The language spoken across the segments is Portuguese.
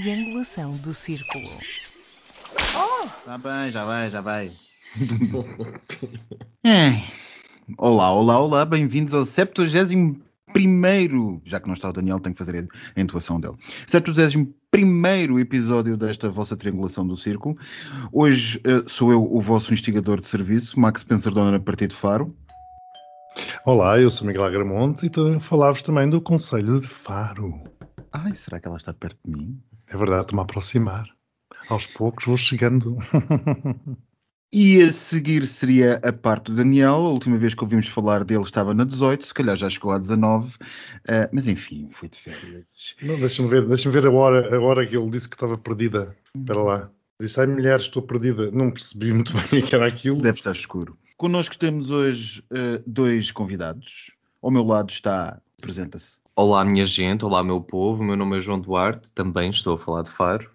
triangulação do círculo. Já bem, já vai, já vai. É. Olá, olá, olá, bem-vindos ao 71 primeiro, já que não está o Daniel, tenho que fazer a intuação dele. 71 primeiro episódio desta vossa triangulação do círculo. Hoje uh, sou eu o vosso instigador de serviço, Max Spencer Donner, a partir de Faro. Olá, eu sou Miguel Agramonte e estou a falar-vos também do Conselho de Faro. Ai, será que ela está perto de mim? É verdade, estou-me a aproximar. Aos poucos vou chegando. E a seguir seria a parte do Daniel. A última vez que ouvimos falar dele estava na 18, se calhar já chegou à 19. Uh, mas enfim, foi de férias. Deixa-me ver, deixa ver a, hora, a hora que ele disse que estava perdida. Espera lá. Disse, ai mulher, estou perdida. Não percebi muito bem o que era aquilo. Deve estar escuro. Connosco temos hoje uh, dois convidados. Ao meu lado está, apresenta-se. Olá, minha gente, olá, meu povo. Meu nome é João Duarte, também estou a falar de Faro.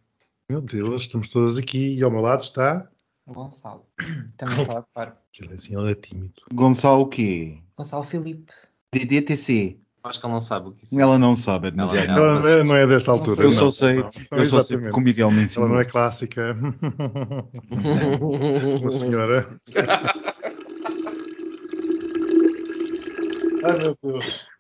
Meu Deus, estamos todos aqui e ao meu lado está. Gonçalo. Também a falar de Faro. Ele é assim, ele é tímido. Gonçalo o quê? Gonçalo Filipe. DDTC. Acho que ele não sabe o que isso é. Ela não sabe, é demasiado. Ela- Ela não é, não é desta altura. eu não. só sei, Não, não, eu só sei que o Miguel me Ela ensinou. não é clássica. Uma senhora. Ai meu Deus.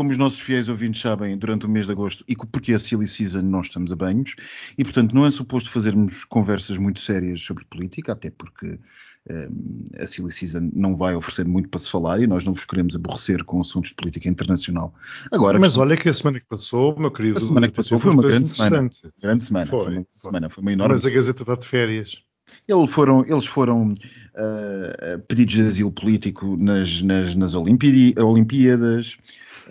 Como os nossos fiéis ouvintes sabem, durante o mês de agosto, e porque é a Silly Season, nós estamos a banhos, e portanto não é suposto fazermos conversas muito sérias sobre política, até porque hum, a Silly Season não vai oferecer muito para se falar e nós não vos queremos aborrecer com assuntos de política internacional. Agora, Mas olha que a semana que passou, meu querido. A semana que passou foi uma grande semana. grande semana, foi, Foi, uma foi. semana, foi uma enorme Mas a Gazeta está de férias. Eles foram, eles foram ah, pedidos de asilo político nas, nas, nas Olimpíadas.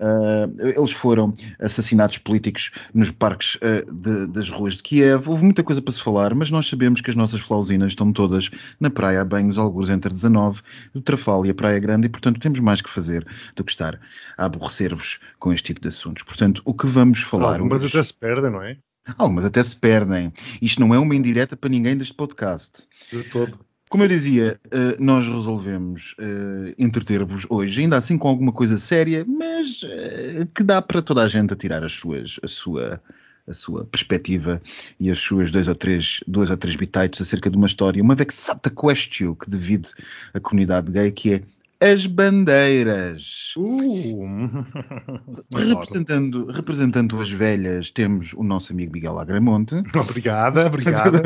Ah, eles foram assassinatos políticos nos parques ah, de- das ruas de Kiev. Houve muita coisa para se falar, mas nós sabemos que as nossas flausinas estão todas na praia a banhos, alguns entre 19, o Trafal e a Praia Grande, e portanto temos mais que fazer do que estar a aborrecer-vos com este tipo de assuntos. Portanto, o que vamos falar Mas hoje- até se perdem, não é? Algumas até se perdem. Isto não é uma indireta para ninguém deste podcast. De todo. Como eu dizia, eh, nós resolvemos eh, entreter-vos hoje, ainda assim com alguma coisa séria, mas eh, que dá para toda a gente a tirar as suas, a sua a sua perspectiva e as suas dois ou três, dois ou três bitites acerca de uma história, uma vexata question que divide a comunidade gay, que é as bandeiras. Uh, Representando, representando as velhas, temos o nosso amigo Miguel Agramonte. obrigada, obrigada.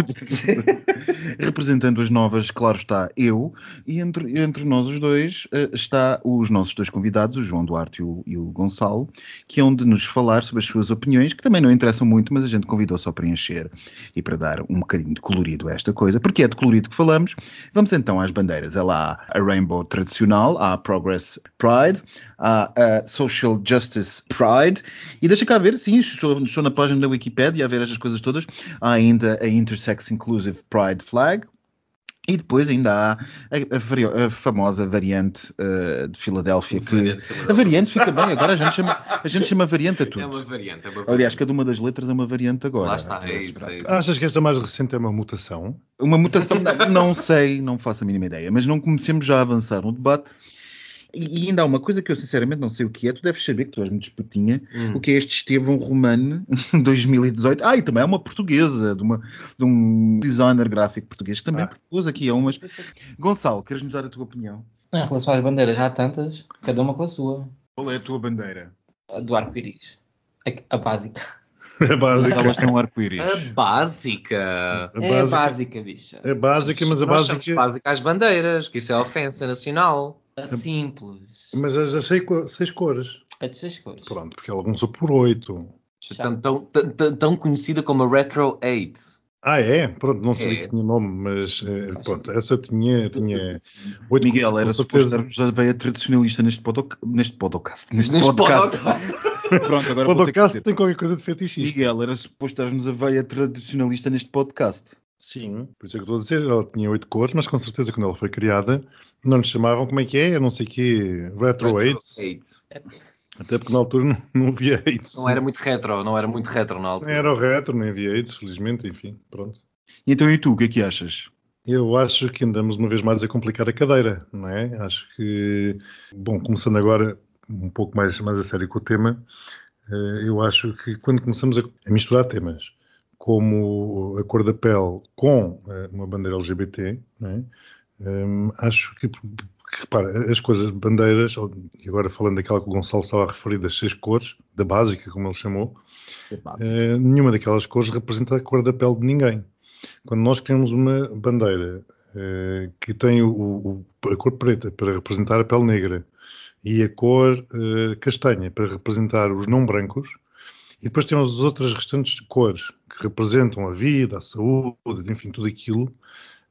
Representando as novas, claro está, eu, e entre, entre nós os dois eh, está os nossos dois convidados, o João Duarte e o, e o Gonçalo, que é onde nos falar sobre as suas opiniões, que também não interessam muito, mas a gente convidou só para encher e para dar um bocadinho de colorido a esta coisa, porque é de colorido que falamos. Vamos então às bandeiras. Ela há a Rainbow tradicional, há a Progress Pride, há a Social Justice Pride, e deixa cá ver, sim, estou, estou na página da Wikipedia a ver estas coisas todas. Há ainda a Intersex Inclusive Pride Flag. E depois ainda há a, a a famosa variante eh, de Filadélfia, que a variante fica bem, agora a gente chama, a gente chama variante a tudo. É uma variante. É uma variante. Aliás, cada uma das letras é uma variante agora. Lá está, é isso. É isso. Achas que esta mais recente é uma mutação? Uma mutação, não, não sei, não faço a mínima ideia, mas não comecemos já a avançar no debate. E, e ainda há uma coisa que eu sinceramente não sei o que é, tu deves saber que tu és muito espetinha, Hum. o que é este Estevão Romano 2018. Ah, e também é uma portuguesa, de, uma, de um designer gráfico português, que também Ah. propôs aqui a umas. Gonçalo, queres-nos dar a tua opinião? Em relação às bandeiras, já há tantas, cada uma com a sua. Qual é a tua bandeira? A do arco-íris. A, a básica. É básica. Elas têm um arco-íris. A básica. A É a básica, básica, bicha. é básica, mas a Nós básica. básica às bandeiras, que isso é ofensa nacional. A simples. Mas as as seis, seis cores. A de seis cores. Pronto, porque ela começou por oito. Tão, tão, tão, tão conhecida como a Retro 8. Ah, é? Pronto, não sabia É. que tinha nome, mas eh, pronto, essa tinha, tinha oito Miguel, cores, era suposto certeza. darmos a veia tradicionalista neste, podoc... neste podcast. Neste, Neste podcast. podcast. Pronto, agora O vou ter que podcast dizer. tem qualquer coisa de fetichista. Miguel, era suposto darmos a veia tradicionalista neste podcast. Sim, por isso é que eu estou a dizer, ela tinha oito cores, mas com certeza quando ela foi criada não lhe chamavam, como é que é? Eu não sei o quê, Retro 8. 8. Até porque na altura não, não havia AIDS. Não era muito retro, não era muito retro na Nem altura. era o retro, nem havia AIDS, felizmente, enfim, pronto. E então, e tu, o que é que achas? Eu acho que andamos uma vez mais a complicar a cadeira, não é? Acho que, bom, começando agora um pouco mais, mais a sério com o tema, Eh, eu acho que quando começamos a, a misturar temas como a cor da pele com eh, uma bandeira LGBT, não é? Hum, acho que, que, repara, as cores, bandeiras, e agora falando daquela que o Gonçalo estava a referir, das seis cores, da básica, como ele chamou, eh, nenhuma daquelas cores representa a cor da pele de ninguém. Quando nós criamos uma bandeira eh, que tem o- o- a cor preta para representar a pele negra e a cor eh, castanha para representar os não brancos, e depois temos as outras restantes cores que representam a vida, a saúde, enfim, tudo aquilo.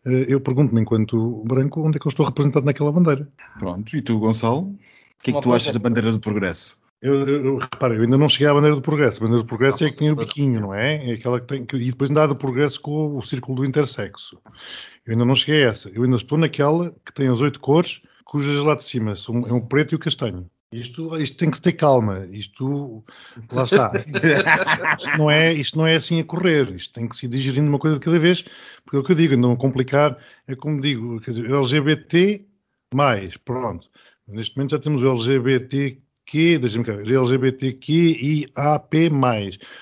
eh, Eu pergunto-me, enquanto branco, onde é que eu estou representado naquela bandeira? Pronto, e tu, Gonçalo? O que é que tu achas da bandeira do progresso? Eu, eu, eu- repara, eu ainda não cheguei à bandeira do progresso. A bandeira do progresso é a que tem o biquinho, não é? É aquela que tem. que- e depois ainda há do progresso com o círculo do intersexo. Eu ainda não cheguei a essa. Eu ainda estou naquela que tem as oito cores, cujas lá de cima são é o preto e o castanho. Isto, isto tem que ter calma. Isto. Lá está. Isto não, é, isto não é assim a correr. Isto tem que se ir digerindo uma coisa de cada vez. Porque é o que eu digo, não complicar. É como digo, quer dizer, LGBT, mais, pronto. Neste momento já temos o LGBTQ, deixa-me cá ver, LGBTQIAP+.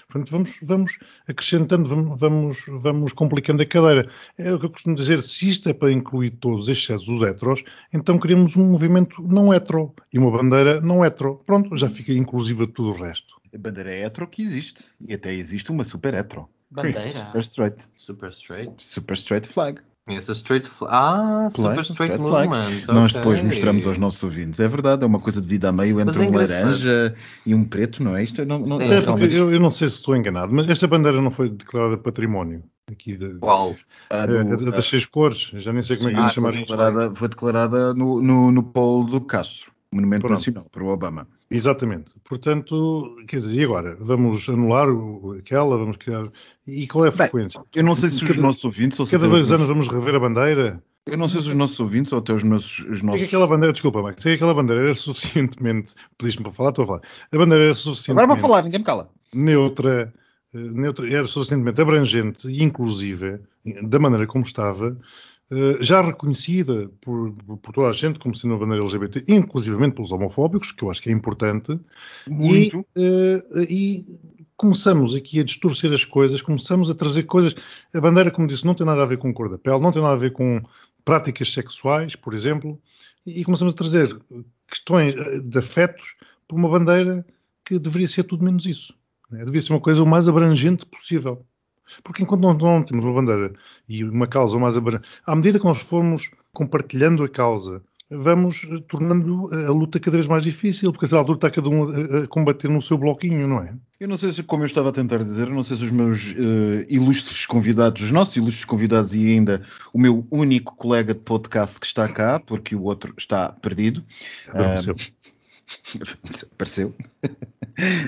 Portanto, vamos, vamos acrescentando, vamos, vamos, vamos complicando a cadeira. É o que eu costumo dizer, se isto é para incluir todos, exceto os heteros, então queremos um movimento não hetero e uma bandeira não hetero. Pronto, já fica inclusiva tudo o resto. A bandeira é hetero que existe. E até existe uma super hetero. Bandeira. Super straight. Super straight. Super straight flag. Conheço a straight flag. Ah, super straight, straight flag. movement. Nós ok. depois mostramos aos nossos ouvintes. É verdade, é uma coisa de vida a meio entre é um laranja e um preto, não é? Isto não, não, É, porque eu, eu não sei se estou enganado, mas esta bandeira não foi declarada património. Aqui de, Qual? a é, do- é das seis cores, já nem sei como é que Sim, ah, chamar foi sim. declarada, foi declarada no, no, no polo do Castro, Monumento Pronto. Nacional, para o Obama. Exatamente. Portanto, quer dizer, e agora? Vamos anular o- aquela, vamos criar. E qual é a Bem, frequência? Eu não sei se os Cada- nossos ouvintes, ou se Cada os dois anos vamos rever a bandeira? eu não sei se os nossos ouvintes ou até os nossos, os nossos que aquela bandeira, desculpa, Max, que aquela bandeira era suficientemente. Pediste-me para falar, estou a falar. A bandeira era suficientemente Agora para falar, ninguém me cala. neutra, eh, neutra, era suficientemente abrangente e inclusiva, da maneira como estava, já reconhecida por, por toda a gente como sendo uma bandeira LGBT, inclusivamente pelos homofóbicos, que eu acho que é importante, Muito. E, eh, e começamos aqui a distorcer as coisas, começamos a trazer coisas. A bandeira, como disse, não tem nada a ver com cor da pele, não tem nada a ver com práticas sexuais, por exemplo, e começamos a trazer questões eh, de afetos por uma bandeira que deveria ser tudo menos isso. né? Deveria ser uma coisa o mais abrangente possível. Porque enquanto não, não temos uma bandeira e uma causa mais abrangente, à medida que nós formos compartilhando a causa, vamos tornando a luta cada vez mais difícil, porque a altura está cada um a, combater no seu bloquinho, não é? Eu não sei se, como eu estava a tentar dizer, eu não sei se os meus eh, ilustres convidados, os nossos ilustres convidados e ainda o meu único colega de podcast que está cá, porque o outro está perdido, Adormeceu. apareceu.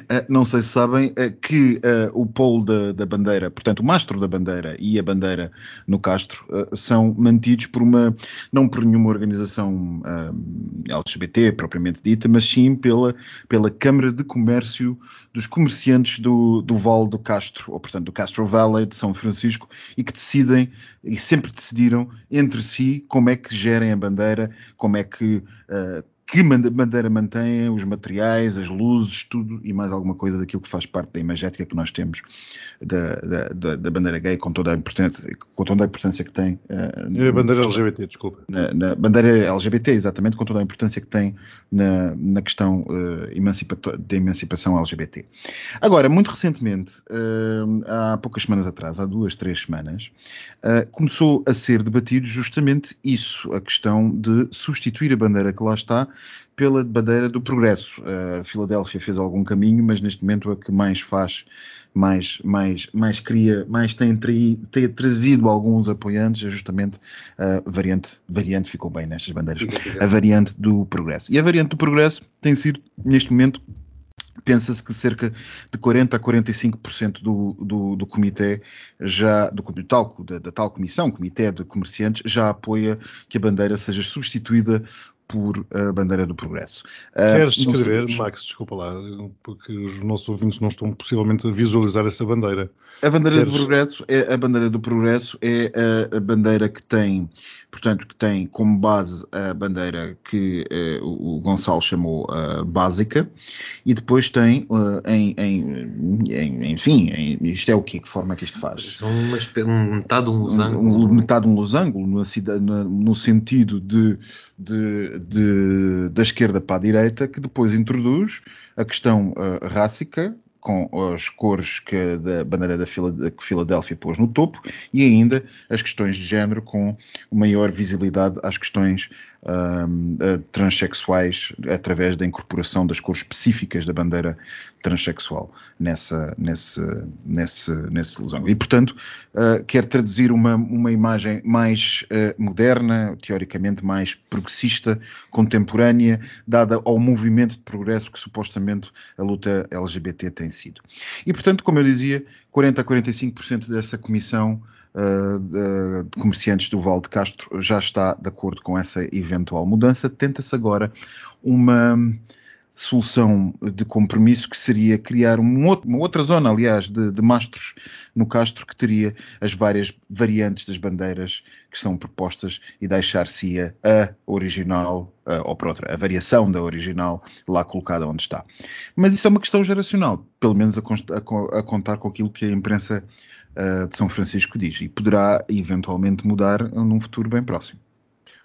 Eh, não sei se sabem eh, que eh, o polo da, da bandeira, portanto, o mastro da bandeira e a bandeira no Castro são mantidos por uma, não por nenhuma organização LGBT propriamente dita, mas sim pela, pela Câmara de Comércio dos Comerciantes do, do Vale do Castro, ou portanto do Castro Valley de São Francisco, e que decidem, e sempre decidiram entre si como é que gerem a bandeira, como é que. Que bandeira mantém, os materiais, as luzes, tudo e mais alguma coisa daquilo que faz parte da imagética que nós temos da, da, da- da bandeira gay, com toda a importância, com toda a importância que tem eh, A bandeira LGBT, desculpa. na, na bandeira LGBT, exatamente, com toda a importância que tem na, na questão eh, emancipato- da emancipação LGBT. Agora, muito recentemente, eh, há poucas semanas atrás, há duas, três semanas, eh, começou a ser debatido justamente isso, a questão de substituir a bandeira que lá está pela bandeira do progresso. A Filadélfia fez algum caminho, mas neste momento a que mais faz, mais, mais, mais cria, mais tem, tem trazido alguns apoiantes é justamente a variante, variante ficou bem nestas bandeiras, a variante do progresso. E a variante do progresso tem sido, neste momento, pensa-se que cerca de 40 a 45% do, do, do comitê já, do, do tal, da, da tal comissão, comitê de comerciantes, já apoia que a bandeira seja substituída por a bandeira do progresso. Uh, Queres descrever, Max, desculpa lá, porque os nossos ouvintes não estão possivelmente a visualizar essa bandeira. A bandeira do Queres- progresso é a bandeira do progresso é a, a bandeira que tem, portanto, que tem como base a bandeira que eh, o, Gonçalo chamou ah, básica e depois tem ah, em, em, em- enfim, em- isto é o quê? Que forma é que isto faz? Uma um- metade de um losango. Um- um- metade de um losango na- no sentido de, de- de- da esquerda para a direita, que depois introduz a questão ah, rássica com as cores que da bandeira da Fila- que Filadélfia pôs no topo e ainda as questões de género com maior visibilidade às questões ah, transexuais através da incorporação das cores específicas da bandeira transexual nessa, nesse, nesse, nesse losango. E, portanto, uh, quer traduzir uma, uma imagem mais uh, moderna, teoricamente mais progressista, contemporânea, dada ao movimento de progresso que supostamente a luta LGBT tem sido. E, portanto, como eu dizia, 40 a 45% dessa comissão uh, de, comerciantes do Val de Castro já está de acordo com essa eventual mudança. Tenta-se agora uma solução de compromisso que seria criar um outro- uma outra zona, aliás, de, de mastros no Castro que teria as várias variantes das bandeiras que são propostas e deixar-se a, original, a, ou por outra, a variação da original lá colocada onde está. Mas isso é uma questão geracional, pelo menos a, a a contar com aquilo que a imprensa ah, de São Francisco diz, e poderá eventualmente mudar num futuro bem próximo.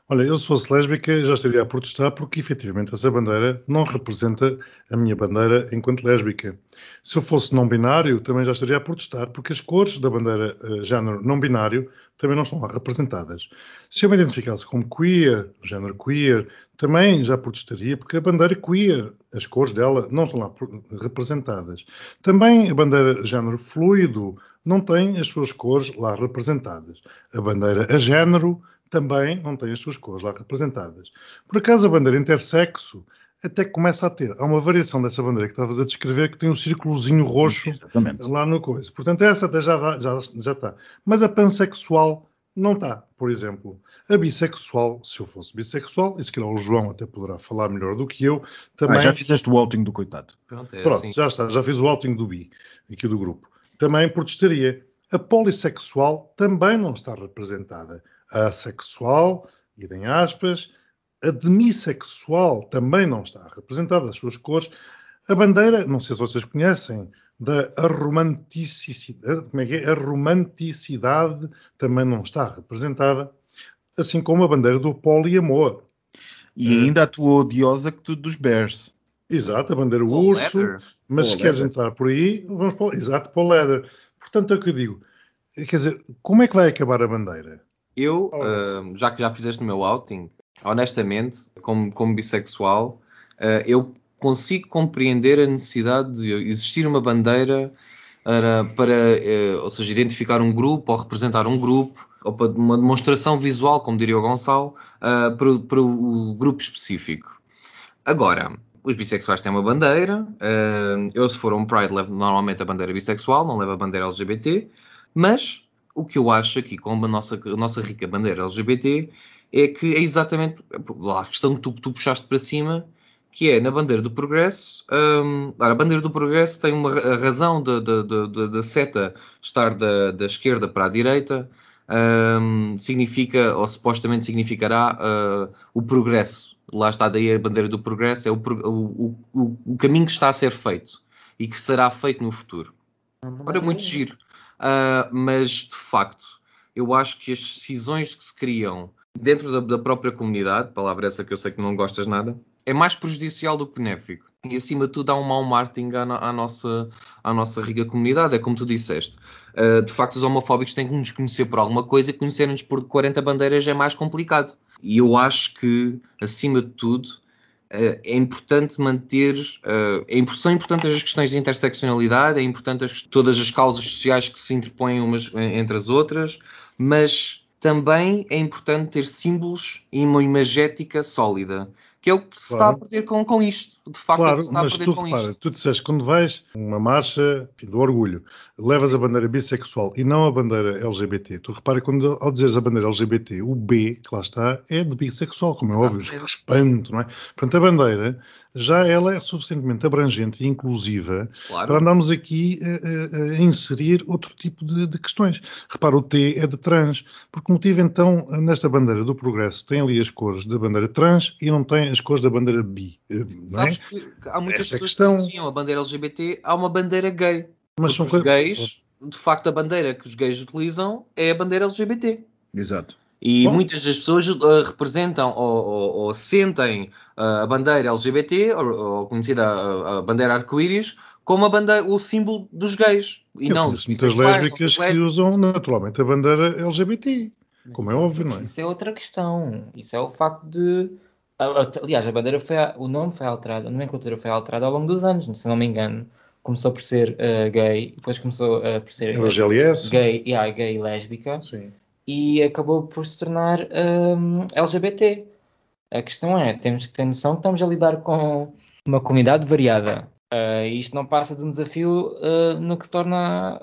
Olha, eu se fosse lésbica já estaria a protestar porque efetivamente essa bandeira não representa a minha bandeira enquanto lésbica. Se eu fosse não binário também já estaria a protestar porque as cores da bandeira eh, género não binário também não estão lá representadas. Se eu me identificasse como queer, género queer, também já protestaria porque a bandeira queer, as cores dela não estão lá representadas. Também a bandeira género fluido não tem as suas cores lá representadas. A bandeira a género também não tem as suas cores lá representadas. Por acaso a bandeira intersexo até começa a ter. Há uma variação dessa bandeira que estavas a descrever que tem um círculozinho roxo Exatamente. lá no coisa. Portanto, essa até já, já, já está. Mas a pansexual não está, por exemplo. A bissexual, se eu fosse bissexual, e se calhar o João até poderá falar melhor do que eu, também... Ah, já fizeste o outing do coitado. Pronto, é Pronto, assim. já está, já fiz o outing do bi, aqui do grupo. Também protestaria. A polissexual também não está representada. A assexual, idem aspas, a demissexual também não está representada, as suas cores. A bandeira, não sei se vocês conhecem, da romanticidade, como é que é? A romanticidade também não está representada, assim como a bandeira do poliamor. E ainda a tua odiosa que tu dos Bears. Exato, a bandeira Paul urso. Leather. Mas Paul se queres Leather. entrar por aí, vamos para o... Exato, para o leather. Portanto, é o que eu digo. Quer dizer, como é que vai acabar a bandeira? Eu, ah, já que já fizeste o meu outing, honestamente, como, como bissexual, ah, eu consigo compreender a necessidade de existir uma bandeira para, para, eh, ou seja, identificar um grupo ou representar um grupo, ou para uma demonstração visual, como diria o Gonçalo, para, para o grupo específico. Agora, os bissexuais têm uma bandeira. eu, se for um Pride, levo normalmente a bandeira bissexual, não levo a bandeira LGBT. Mas o que eu acho aqui com a nossa, a nossa rica bandeira LGBT é que é exatamente lá, a questão que tu, tu puxaste para cima, que é na bandeira do progresso. hum, a bandeira do progresso tem uma a razão da, seta estar da, da esquerda para a direita. hum, significa, ou supostamente significará, ah, o progresso. Lá está daí a bandeira do progresso, é o, o, o, o caminho que está a ser feito e que será feito no futuro. Ora, muito giro. Ah, mas, de facto, eu acho que as decisões que se criam dentro da, da própria comunidade, palavra essa que eu sei que não gostas nada, é mais prejudicial do que benéfico. E, acima de tudo, há um mau marketing à, à nossa, à nossa rica comunidade. É como tu disseste. Ah, de facto, os homofóbicos têm que nos conhecer por alguma coisa e conhecerem-nos por 40 bandeiras é mais complicado. E eu acho que, acima de tudo, é importante manter, eh, é são importantes as questões de interseccionalidade, é importante as- todas as causas sociais que se interpõem umas eh, entre as outras, mas também é importante ter símbolos e uma imagética sólida. Que é o que se Claro. está a perder com, com isto. De facto, é o Claro, que se está a perder tu com repara, isto. tu disseste quando vais uma marcha enfim, do orgulho, levas a bandeira bissexual e não a bandeira LGBT. Tu repara quando ao dizeres a bandeira LGBT, o B, que lá está, é de bissexual, como é óbvio, Exatamente. espanto, não é? Portanto, a bandeira já ela é suficientemente abrangente e inclusiva Claro. para andarmos aqui a, a- a inserir outro tipo de, de questões. Repara, o T é de trans. Por que motivo, então, nesta bandeira do progresso tem ali as cores da bandeira trans e não tem as cores da bandeira bi? eh, Não é? Sabes que há muitas Essa é a pessoas questão. que associam a bandeira LGBT a uma bandeira gay. Mas são os coisas- gays, de facto, a bandeira que os gays utilizam é a bandeira LGBT. Exato. E Bom. muitas das pessoas uh, representam ou, ou- ou sentem uh, a bandeira LGBT, ou, ou conhecida a, a bandeira arco-íris, como a bandeira, o símbolo dos gays. E Eu não dos muitas lésbicas que lésbicos. usam naturalmente a bandeira LGBT, como é óbvio, não é? Isso é outra questão. Isso é o facto de. Aliás, a bandeira foi. O nome foi alterado, a nomenclatura foi alterada ao longo dos anos, se não me engano. Começou por ser eh, gay, depois começou eh, por ser É o GLS. gay, yeah, gay e lésbica, Sim. e acabou por se tornar hum, LGBT. A questão é, temos que ter noção que estamos a lidar com uma comunidade variada. E isto não passa de um desafio ah, no que torna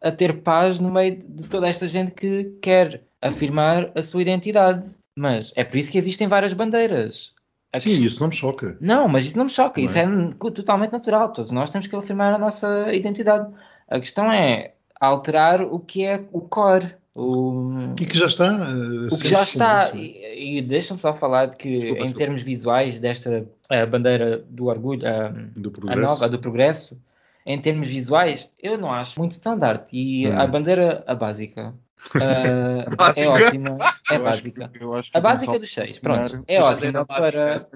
a ter paz no meio de toda esta gente que quer afirmar a sua identidade. Mas é por isso que existem várias bandeiras. Sim, questão- isso não me choca. não, mas isso não me choca, Não isso é n- totalmente natural. Todos nós temos que afirmar a nossa identidade. A questão é alterar o que é o core, o, E que já está. eh, o que já está. isso. E, e deixa-me só falar de que, Desculpa, em desculpa. termos visuais, desta bandeira do orgulho, a, Do a nova, a do progresso, em termos visuais, eu não acho muito standard. E Hum. a bandeira, a básica, eh, é ótima. É Eu acho básica. que- eu acho que A o básica dos seis, pronto. É ótima bandeira para.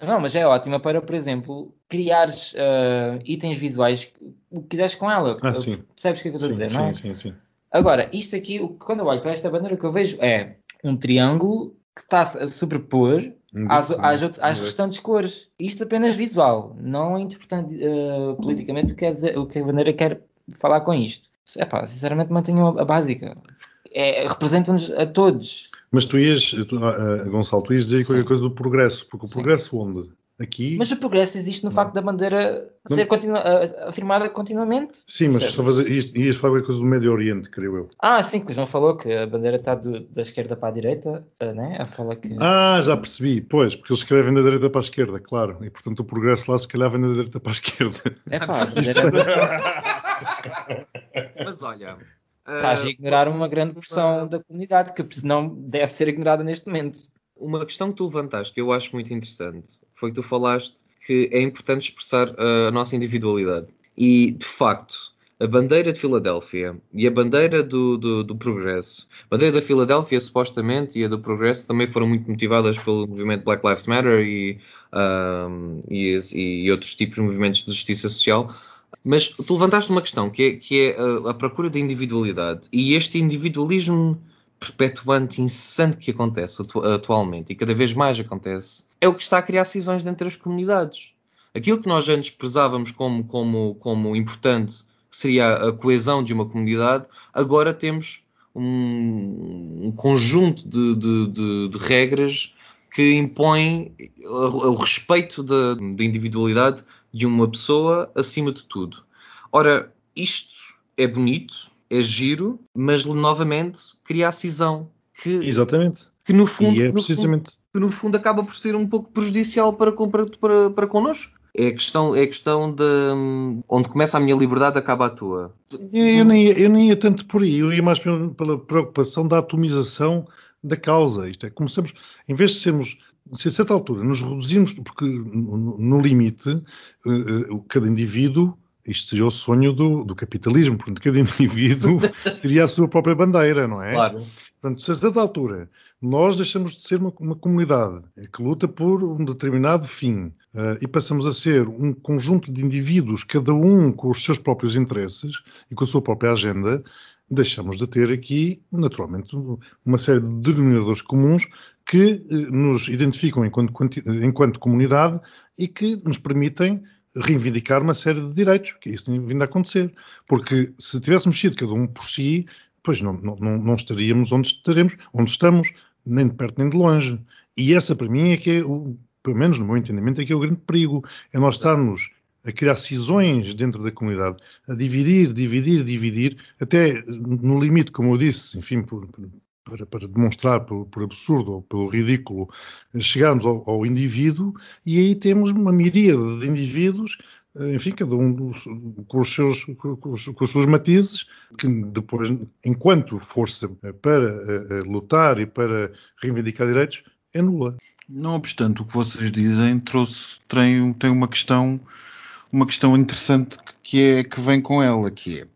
Não, mas é ótima para, por exemplo, criares eh, itens visuais o que quiseres com ela. Ah, sim. Percebes o que é que eu estou a Sim, dizer, não é? sim, sim, sim. Agora, isto aqui, o- quando eu olho para esta bandeira, o que eu vejo é um triângulo que está a sobrepor Hum, às, às, às hum, restantes cores. Isto apenas visual, não interpretando eh, politicamente o que, quer dizer- o que a bandeira quer falar com isto. Epá, sinceramente mantenham a, a básica. É, Representa-nos a todos. Mas tu ias, tu, ah, ah, Gonçalo, tu ias dizer qualquer Sim. coisa do progresso, porque o Sim. progresso onde? Aqui? Mas o progresso existe no Não. facto da bandeira Não. ser continua- a- afirmada continuamente. Sim, mas estavas ias, ias falar qualquer coisa do Médio Oriente, creio eu. Ah, sim, que o João falou que a bandeira está do- da esquerda para a direita, eh, né? A fala que. Ah, já percebi, pois, porque eles escrevem da direita para a esquerda, claro, e portanto o progresso lá se calhar vem da direita para a esquerda. É pá, a bandeira Mas olha. Estás a uh, ignorar uma grande porção da comunidade que senão deve ser ignorada neste momento. Uma questão que tu levantaste que eu acho muito interessante foi que tu falaste que é importante expressar uh, a nossa individualidade. E, de facto, a bandeira de Filadélfia e a bandeira do, do, do Progresso, a bandeira da Filadélfia, supostamente, e a do Progresso também foram muito motivadas pelo movimento Black Lives Matter e, um, e, esse- e outros tipos de movimentos de justiça social. Mas tu levantaste uma questão que é, que é uh, a procura da individualidade e este individualismo perpetuante, incessante que acontece atu- atualmente e cada vez mais acontece, é o que está a criar cisões dentro das comunidades. Aquilo que nós antes prezávamos como, como, como importante, que seria a coesão de uma comunidade, agora temos um, um conjunto de, de- de- de regras que impõem o respeito da individualidade de uma pessoa acima de tudo. Ora, isto é bonito, é giro, mas novamente cria a cisão que, Exatamente. que no fundo, é no fundo- precisamente. que no fundo acaba por ser um pouco prejudicial para, para, para, para connosco. É a questão, é a questão de hum, onde começa a minha liberdade, acaba a tua. Eu nem, ia- eu nem ia tanto por aí, eu ia mais pela, pela preocupação da atomização da causa. Isto é, começamos, em vez de sermos, se a certa altura nos reduzirmos, porque no, limite, eh, eh, cada indivíduo, isto seria o sonho do, do capitalismo, portanto, cada indivíduo teria a sua própria bandeira, não é? Claro. Portanto, se a certa altura nós deixamos de ser uma, uma comunidade que luta por um determinado fim eh, e passamos a ser um conjunto de indivíduos, cada um com os seus próprios interesses e com a sua própria agenda, deixamos de ter aqui, naturalmente, uma série de denominadores comuns que eh, nos identificam enquanto, enquanto comunidade e que nos permitem reivindicar uma série de direitos, que isso tem vindo a acontecer. Porque se tivéssemos sido cada um por si, pois não, não, não não estaríamos onde estaremos, onde estamos, nem de perto nem de longe. E essa para mim é que é o, pelo menos no meu entendimento, é que é o grande perigo. É nós estarmos a criar cisões dentro da comunidade, a dividir, dividir, dividir, até no limite, como eu disse, enfim, por, para, para, demonstrar por, por, absurdo ou pelo ridículo, chegarmos ao, ao, indivíduo e aí temos uma miríade de indivíduos, enfim, cada um com os seus, com os, seus matizes, que depois, enquanto força para uh, lutar e para reivindicar direitos, é nula. Não obstante o que vocês dizem, trouxe, tem, tem uma questão uma questão interessante que é que vem com ela, que é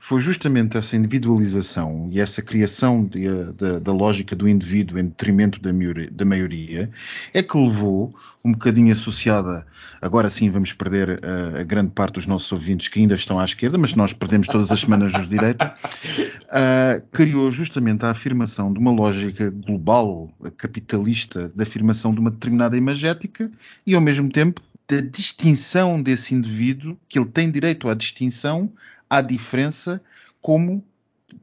foi justamente essa individualização e essa criação de, de, da lógica do indivíduo em detrimento da maioria, da maioria, é que levou, um bocadinho associada, agora sim vamos perder a, a, grande parte dos nossos ouvintes que ainda estão à esquerda, mas nós perdemos todas as semanas os direita, uh, criou justamente a afirmação de uma lógica global, capitalista, da afirmação de uma determinada imagética e ao mesmo tempo da distinção desse indivíduo, que ele tem direito à distinção, à diferença, como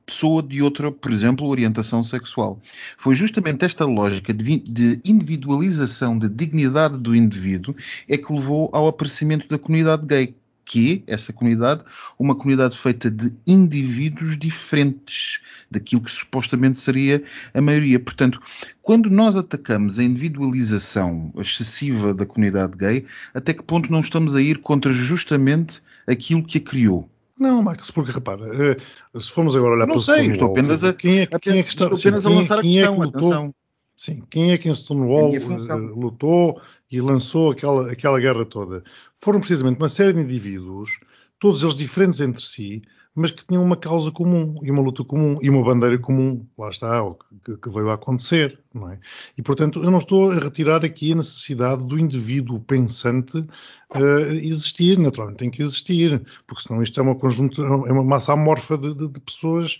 pessoa de outra, por exemplo, orientação sexual. Foi justamente esta lógica de, individualização da dignidade do indivíduo é que levou ao aparecimento da comunidade gay, que essa comunidade, uma comunidade feita de indivíduos diferentes daquilo que supostamente seria a maioria. Portanto, quando nós atacamos a individualização excessiva da comunidade gay, até que ponto não estamos a ir contra justamente aquilo que a criou? Não, Max, porque repara, eh, se formos agora olhar não para o sei, estou apenas a, quem é, quem é que está, estou apenas sim, a lançar a questão, é lutou, Sim, quem é que em Stonewall uh, lutou e lançou aquela, aquela guerra toda? Foram precisamente uma série de indivíduos, todos eles diferentes entre si, mas que tinham uma causa comum e uma luta comum e uma bandeira comum, lá está, o que, que, veio a acontecer, é? E, portanto, eu não estou a retirar aqui a necessidade do indivíduo pensante uh, existir, naturalmente tem que existir, porque senão isto é uma conjunto, é uma massa amorfa de, de, de pessoas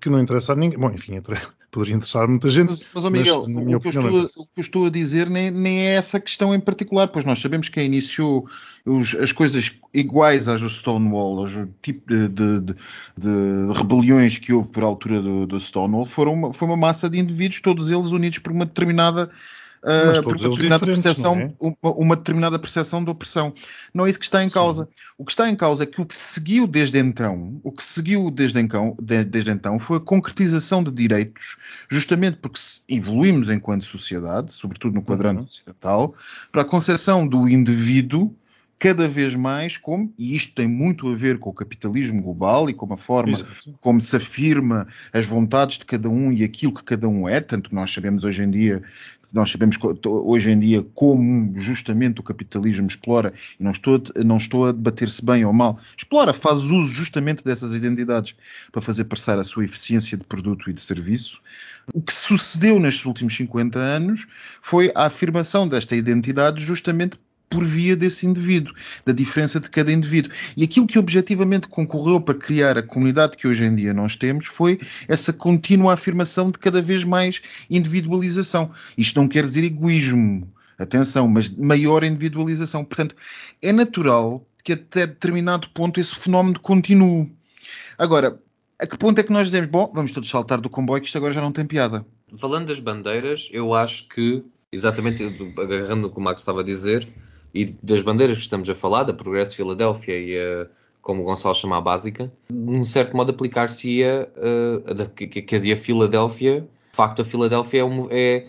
que não interessa a ninguém. Bom, enfim, poderia interessar muita gente. Mas, mas oh Miguel, mas, o, que estou, o, que eu estou, a dizer nem, nem, é essa questão em particular, pois nós sabemos que iniciou os, as coisas iguais às do Stonewall, o tipo de, de, de, de, rebeliões que houve por altura do, do Stonewall, foram uma, foi uma massa de indivíduos, todos eles unidos por uma determinada uh, por uma determinada percepção, é? uma, uma, determinada percepção de opressão. Não é isso que está em causa. Sim. O que está em causa é que o que seguiu desde então, o que seguiu desde então, desde então foi a concretização de direitos, justamente porque evoluímos enquanto sociedade, sobretudo no quadrante uhum. ocidental, para a concepção do indivíduo cada vez mais como, e isto tem muito a ver com o capitalismo global e com a forma Exato. como se afirma as vontades de cada um e aquilo que cada um é, tanto que nós sabemos hoje em dia nós sabemos hoje em dia como justamente o capitalismo explora, e não estou, não estou a debater-se bem ou mal, explora, faz uso justamente dessas identidades para fazer passar a sua eficiência de produto e de serviço. O que sucedeu nestes últimos 50 anos foi a afirmação desta identidade justamente por via desse indivíduo, da diferença de cada indivíduo. E aquilo que objetivamente concorreu para criar a comunidade que hoje em dia nós temos foi essa contínua afirmação de cada vez mais individualização. Isto não quer dizer egoísmo, atenção, mas maior individualização. Portanto, é natural que até determinado ponto esse fenómeno continue. Agora, a que ponto é que nós dizemos, bom, vamos todos saltar do comboio que isto agora já não tem piada? Falando das bandeiras, eu acho que, exatamente agarrando no que o Max estava a dizer, e das bandeiras que estamos a falar, da Progresso Filadélfia e a, como o Gonçalo chama a básica, de um certo modo aplicar-se-ia uh, que, que a de Filadélfia, de facto a Filadélfia é, é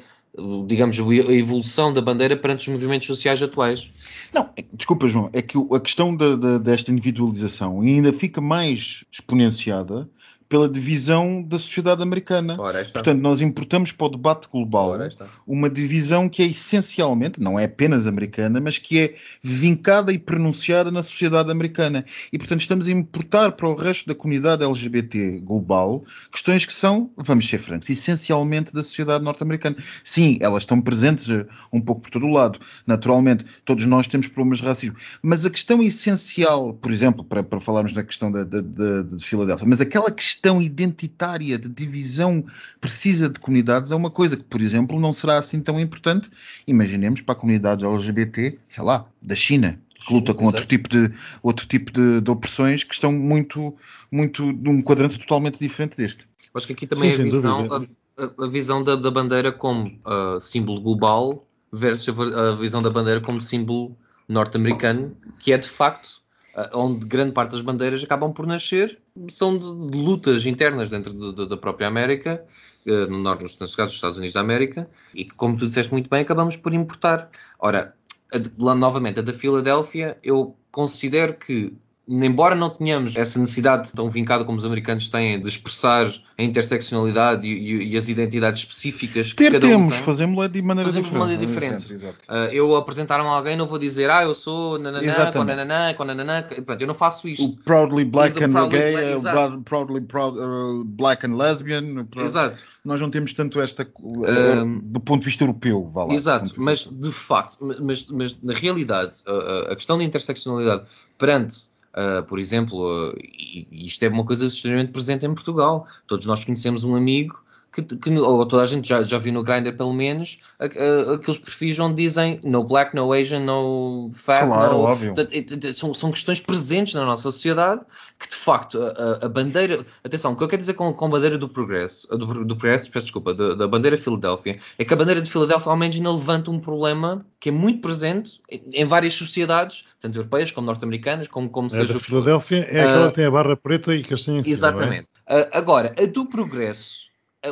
digamos, a evolução da bandeira perante os movimentos sociais atuais. Não, é, desculpa, João, é que a questão de, de, desta individualização ainda fica mais exponenciada pela divisão da sociedade americana. Portanto, nós importamos para o debate global uma divisão que é essencialmente, não é apenas americana, mas que é vincada e pronunciada na sociedade americana. E, portanto, estamos a importar para o resto da comunidade LGBT global questões que são, vamos ser francos, essencialmente da sociedade norte-americana. Sim, elas estão presentes um pouco por todo o lado. Naturalmente, todos nós temos problemas de racismo. Mas a questão essencial, por exemplo, para, para falarmos na questão de, de, de, de Filadélfia, mas aquela questão questão identitária de divisão precisa de comunidades é uma coisa que, por exemplo, não será assim tão importante. Imaginemos para a comunidade LGBT, sei lá, da China, que luta com outro tipo de outro tipo de, de, opressões que estão muito muito num quadrante totalmente diferente deste. Acho que aqui também sim, é a visão, a, a, visão da, da, bandeira como uh, símbolo global versus a, a visão da bandeira como símbolo norte-americano, que é de facto onde grande parte das bandeiras acabam por nascer, são de, de lutas internas dentro de, de, da própria América, no norte, nos Estados Unidos da América, e que, como tu disseste muito bem, acabamos por importar. Ora, lá novamente, a da Filadélfia, eu considero que embora não tenhamos essa necessidade tão vincada como os americanos têm de expressar a interseccionalidade e, e, e as identidades específicas que Ter, cada um temos, tem, fazemos de maneira fazemos de diferente. maneira diferente. Uh, eu apresentar-me a alguém, não vou dizer, ah, eu sou nananã, com nananã, com nananã. Pronto, eu não faço isto. O proudly black and proudly gay, black- exato. proudly proud, uh, black and lesbian. pro- Exato. Nós não temos tanto esta uh, Um, do ponto de vista europeu, vá lá. Exato, de mas de facto, mas, mas na realidade, a, a- a questão da interseccionalidade perante, ah, por exemplo, e isto é uma coisa extremamente presente em Portugal. Todos nós conhecemos um amigo que, que ou toda a gente já, já viu no Grindr pelo menos, a- a- aqueles perfis onde dizem no black, no Asian, no fat, Claro, no... óbvio. É- é- São, são questões presentes na nossa sociedade que de facto a, a- a bandeira, atenção, o que eu quero dizer com, com a bandeira do progresso, do, do progresso, peço desculpa, da, da bandeira Filadélfia, é que a bandeira de Filadélfia ao menos ainda levanta um problema que é muito presente em, em várias sociedades, tanto europeias como norte-americanas, como, como A seja for. Filadélfia é aquela que tem a barra preta e castanha em cima, é? Exatamente. Ah, agora, a do progresso,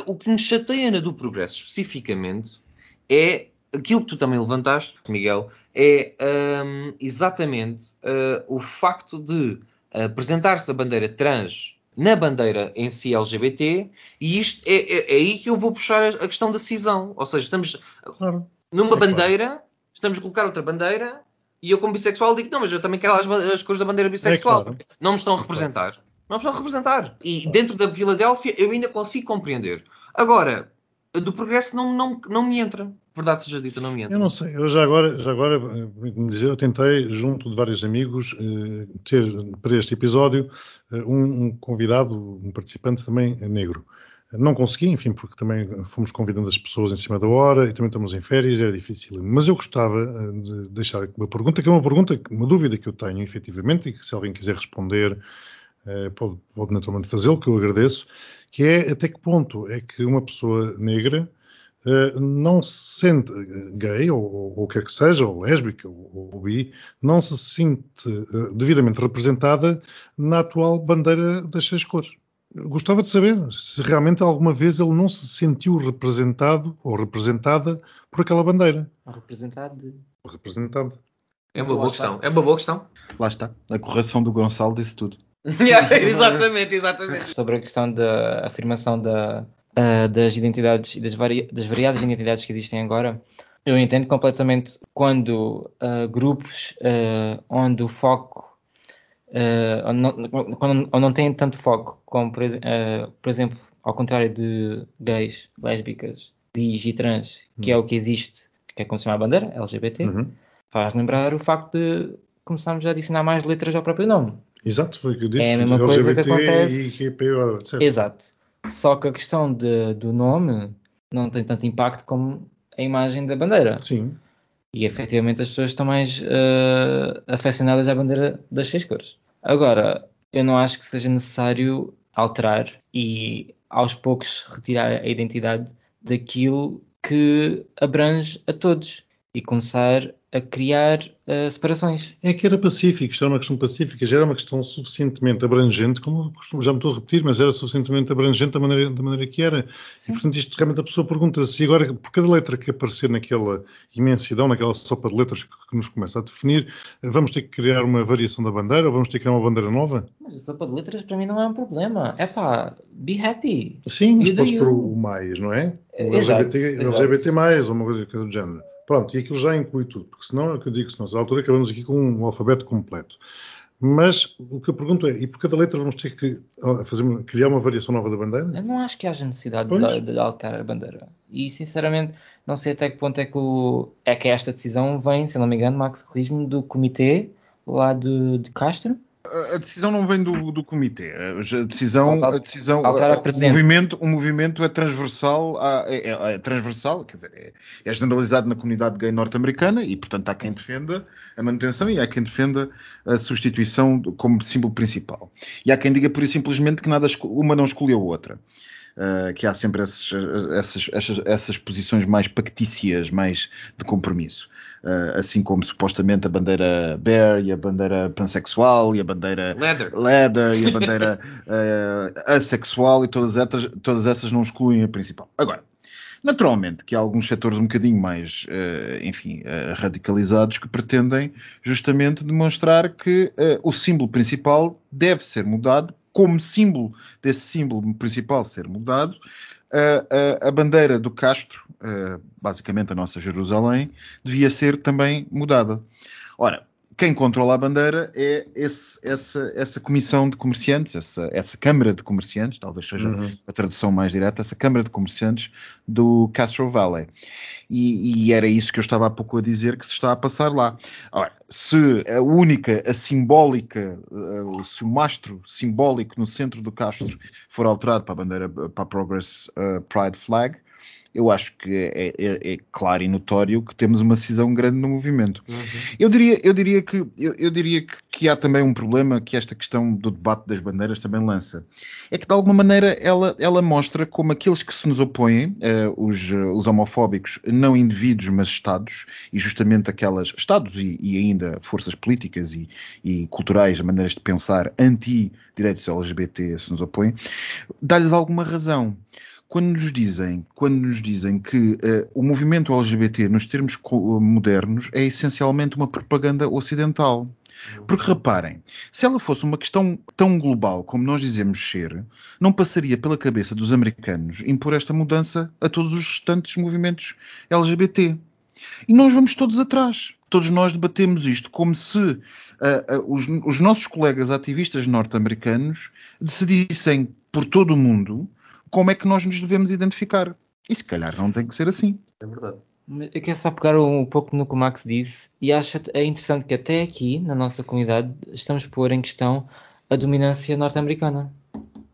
o que nos chateia na do progresso especificamente é aquilo que tu também levantaste, Miguel, é ahm, exatamente ah, o facto de apresentar-se a bandeira trans na bandeira em si LGBT e isto é, é- é aí que eu vou puxar a, a questão da cisão. Ou seja, estamos Claro. numa É claro. bandeira, estamos a colocar outra bandeira e eu como bissexual digo, não, mas eu também quero as, as cores da bandeira bissexual. É claro. porque Não me estão a representar. Não me a representar. E dentro da Filadélfia eu ainda consigo compreender. Agora, do progresso não, não, não me entra. Verdade seja dita, não me entra. Eu não sei, eu já agora, já agora eh, permite-me dizer, eu tentei, junto de vários amigos, eh, ter para este episódio eh, um, um convidado, um participante também negro. Não consegui, enfim, porque também fomos convidando as pessoas em cima da hora e também estamos em férias, era difícil. Mas eu gostava de deixar uma pergunta, que é uma pergunta, uma dúvida que eu tenho, efetivamente, e que se alguém quiser responder, pode, pode naturalmente fazê-lo, que eu agradeço, que é até que ponto é que uma pessoa negra eh, não se sente eh, gay, ou, ou, ou quer que seja, ou lésbica, ou, ou bi, não se sente eh, devidamente representada na atual bandeira das seis cores. Gostava de saber se realmente alguma vez ele não se sentiu representado ou representada por aquela bandeira. Representado representada. É uma boa questão. É uma boa questão. Lá está. A correção do Gonçalo disse tudo. exatamente, exatamente. sobre a questão da afirmação da, ah, das identidades e das, vari- das variadas identidades que existem agora, eu entendo completamente quando ah, grupos ah, onde o foco onde não, quando, não tem tanto foco, como por, por exemplo, ao contrário de gays, lésbicas, bis e trans, que é o que existe, que é como se chama a bandeira, LGBT, Uhum. faz lembrar o facto de começarmos a adicionar mais letras ao próprio nome. Exato, foi o que eu disse. É a mesma coisa que LGBT acontece- E etc. Exato. Só que a questão de- do nome não tem tanto impacto como a imagem da bandeira. Sim. E efetivamente as pessoas estão mais eh, afeccionadas à bandeira das seis cores. Agora, eu não acho que seja necessário alterar e aos poucos retirar a identidade daquilo que abrange a todos e começar a criar eh, separações. É que era pacífico, isto era uma questão pacífica, já era uma questão suficientemente abrangente, como costumo, já me estou a repetir, mas era suficientemente abrangente da maneira, da maneira que era. E, portanto, isto realmente a pessoa pergunta-se, agora, por cada letra que aparecer naquela imensidão, naquela sopa de letras que, que nos começa a definir, vamos ter que criar uma variação da bandeira ou vamos ter que criar uma bandeira nova? Mas a sopa de letras para mim não é um problema. É pá, be happy. Sim, mas podes pôr o mais, não é? O Exato, LGBT, exato. LGBT mais, ou uma coisa do género. Pronto, e aquilo já inclui tudo, porque senão é o que eu digo, senão, à altura acabamos aqui com um alfabeto completo. Mas o que eu pergunto é, e por cada letra vamos ter que fazer, criar uma variação nova da bandeira? Eu não acho que haja necessidade de, de alterar a bandeira. E sinceramente, não sei até que ponto é que, o, é que esta decisão vem, se não me engano, Max corrige-me, do comitê lá de, de Castro. A decisão não vem do, do comitê. A decisão, a decisão, a a- o movimento, o movimento é transversal, à- é, é- é transversal, quer dizer, é, é generalizado na comunidade gay norte-americana e, portanto, há quem defenda a manutenção e há quem defenda a substituição como símbolo principal. E há quem diga, por simplesmente, que nada uma não escolheu a outra. Uh, que há sempre esses, essas, essas, essas, posições mais pactícias, mais de compromisso. Uh, assim como supostamente a bandeira bear e a bandeira pansexual e a bandeira leather, leather e a bandeira uh, assexual e todas essas, todas essas não excluem a principal. Agora, Naturalmente que há alguns setores um bocadinho mais, enfim, radicalizados que pretendem justamente demonstrar que o símbolo principal deve ser mudado, como símbolo desse símbolo principal ser mudado, a, a, bandeira do Castro, basicamente a nossa Jerusalém, devia ser também mudada. Ora, quem controla a bandeira é esse, essa, essa comissão de comerciantes, essa, essa Câmara de Comerciantes, talvez seja uhum. a tradução mais direta, essa Câmara de Comerciantes do Castro Valley. E, e, era isso que eu estava há pouco a dizer que se está a passar lá. Ora, se a única, a simbólica, uh, se o mastro simbólico no centro do Castro for alterado para a bandeira, para a Progress uh, Pride Flag, eu acho que é, é, é, claro e notório que temos uma cisão grande no movimento. Uhum. Eu diria, eu diria, que, eu, eu, diria que, que, há também um problema que esta questão do debate das bandeiras também lança. É que de alguma maneira ela, ela mostra como aqueles que se nos opõem, uh, os, os, homofóbicos, não indivíduos, mas Estados, e justamente aquelas Estados e, e ainda forças políticas e, e, culturais, maneiras de pensar anti-direitos LGBT se nos opõem, dá-lhes alguma razão quando nos dizem, quando nos dizem que uh, o movimento LGBT, nos termos modernos, é essencialmente uma propaganda ocidental. Porque reparem, se ela fosse uma questão tão global como nós dizemos ser, não passaria pela cabeça dos americanos impor esta mudança a todos os restantes movimentos LGBT. E nós vamos todos atrás. Todos nós debatemos isto como se uh, uh, os, os, nossos colegas ativistas norte-americanos decidissem por todo o mundo como é que nós nos devemos identificar. E se calhar não tem que ser assim. É verdade. Eu quero só pegar um pouco no que o Max disse e acho é interessante que até aqui, na nossa comunidade, estamos a pôr em questão a dominância norte-americana.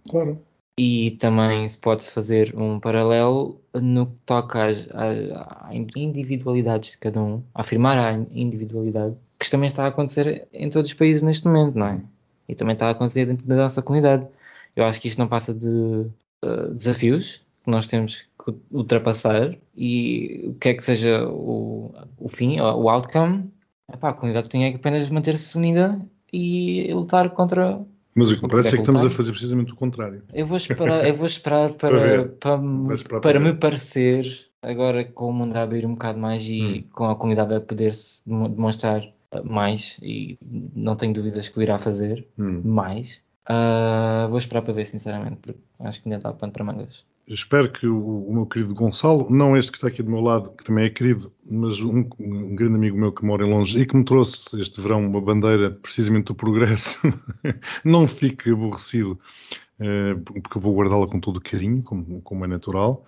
Claro. E também se pode fazer um paralelo no que toca às, às, individualidades de cada um, afirmar a individualidade, que também está a acontecer em todos os países neste momento, não é? E também está a acontecer dentro da nossa comunidade. Eu acho que isto não passa de uh, desafios que nós temos que ultrapassar e o que é que seja o, o fim, o outcome, epá, a comunidade tem que apenas manter-se unida e lutar contra. Mas o que parece é que estamos a fazer precisamente o contrário. Eu vou esperar, eu vou esperar para, para, para, para me parecer, agora com o mundo a abrir um bocado mais e hum. com a comunidade a poder-se demonstrar mais, e não tenho dúvidas que o irá fazer hum. mais. Uh, vou esperar para ver, sinceramente, porque acho que ainda está pano para mangas. espero que o, o, meu querido Gonçalo, não este que está aqui do meu lado, que também é querido, mas um, um, grande amigo meu que mora em longe e que me trouxe este verão uma bandeira precisamente do progresso, não fique aborrecido, uh, porque eu vou guardá-la com todo carinho, como, como é natural.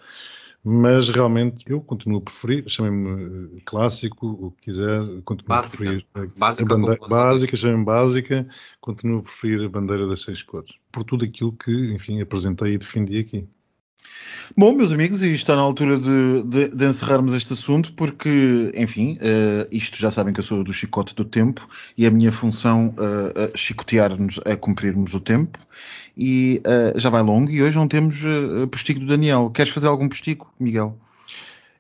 Mas realmente eu continuo a preferir, chamem-me clássico, o que quiser, continuo básica. a preferir básica, a bandeira, básica chamem-me básica, continuo a preferir a bandeira das seis cores, por tudo aquilo que, enfim, apresentei e defendi aqui. Bom, meus amigos, e está na altura de, de, de encerrarmos este assunto, porque, enfim, uh, isto já sabem que eu sou do chicote do tempo e a minha função uh, uh, chicotear-nos a cumprirmos o tempo e uh, já vai longo e hoje não temos uh, postigo do Daniel. Queres fazer algum postigo, Miguel?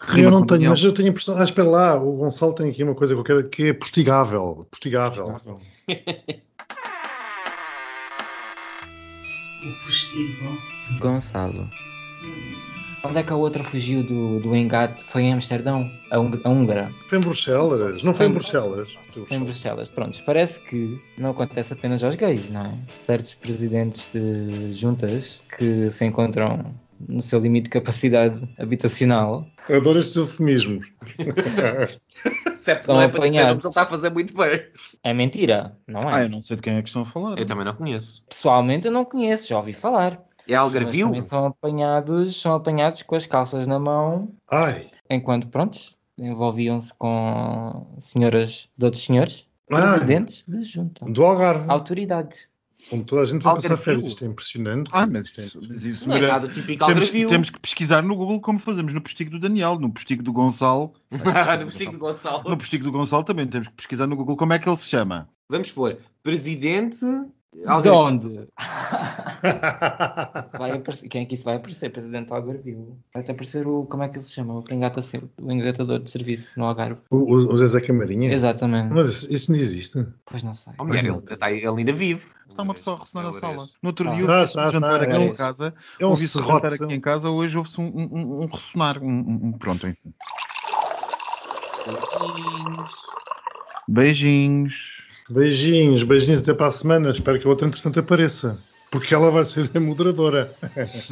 Rima eu não tenho, Daniel. mas eu tenho a impressão. Ah, espera lá, o Gonçalo tem aqui uma coisa qualquer que é postigável. Postigável. postigável. o postigo. Gonçalo. Onde é que a outra fugiu do, do engate? Foi em Amsterdão? A, a húngara? Foi em Bruxelas. Não foi, foi em Bruxelas. Foi em Bruxelas. Pronto, parece que não acontece apenas aos gays, não é? Certos presidentes de juntas que se encontram no seu limite de capacidade habitacional. Adoro estes eufemismos. Certo, não é para dizer, ele está a fazer muito bem. É mentira, não é? Ah, eu não sei de quem é que estão a falar. Eu também não conheço. Pessoalmente eu não conheço, já ouvi falar. É algarvio? Também são apanhados, são apanhados com as calças na mão. Ai. Enquanto, prontos, envolviam-se com senhoras de outros senhores. Presidentes de junta. Do Algarve. Autoridades. Como toda a gente vai passar férias, isto é impressionante. Ah, mas, isso, mas isso não merece. É típico temos, temos, que pesquisar no Google como fazemos no postigo do Daniel, no postigo do Gonçalo. no postigo do Gonçalo. No postigo do Gonçalo também temos que pesquisar no Google como é que ele se chama. Vamos pôr presidente De onde? Vai aparecer. Quem é que isso vai aparecer? Presidente do Algarve Vivo. Vai até aparecer o. Como é que ele se chama? O que engata. O engatador de serviço no Algarve. O, o, o Zezé Camarinha? Exatamente. Mas isso, não existe. Pois não sei. Oh, mulher, ele, tá- ele ainda vive. Está uma pessoa a ressonar na Ele sala. No outro dia, Ah, ouvi-se um ah, jantar ah, aqui é em casa. É um Ouvi-se um jantar aqui em casa. Hoje houve-se um, um- um- um ressonar. Um, um- um- pronto, enfim. Beijinhos. Beijinhos, beijinhos até para a semana. Espero que a outra, entretanto, apareça. Porque ela vai ser a moderadora.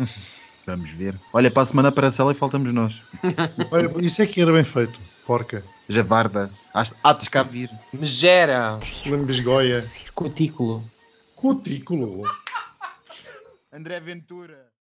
Vamos ver. Olha, para a semana aparece ela e faltamos nós. Olha, isso é que era bem feito. Porca. Javarda. De cá vir. Megera. Lambisgoia. Cutículo. Cutículo. André Ventura.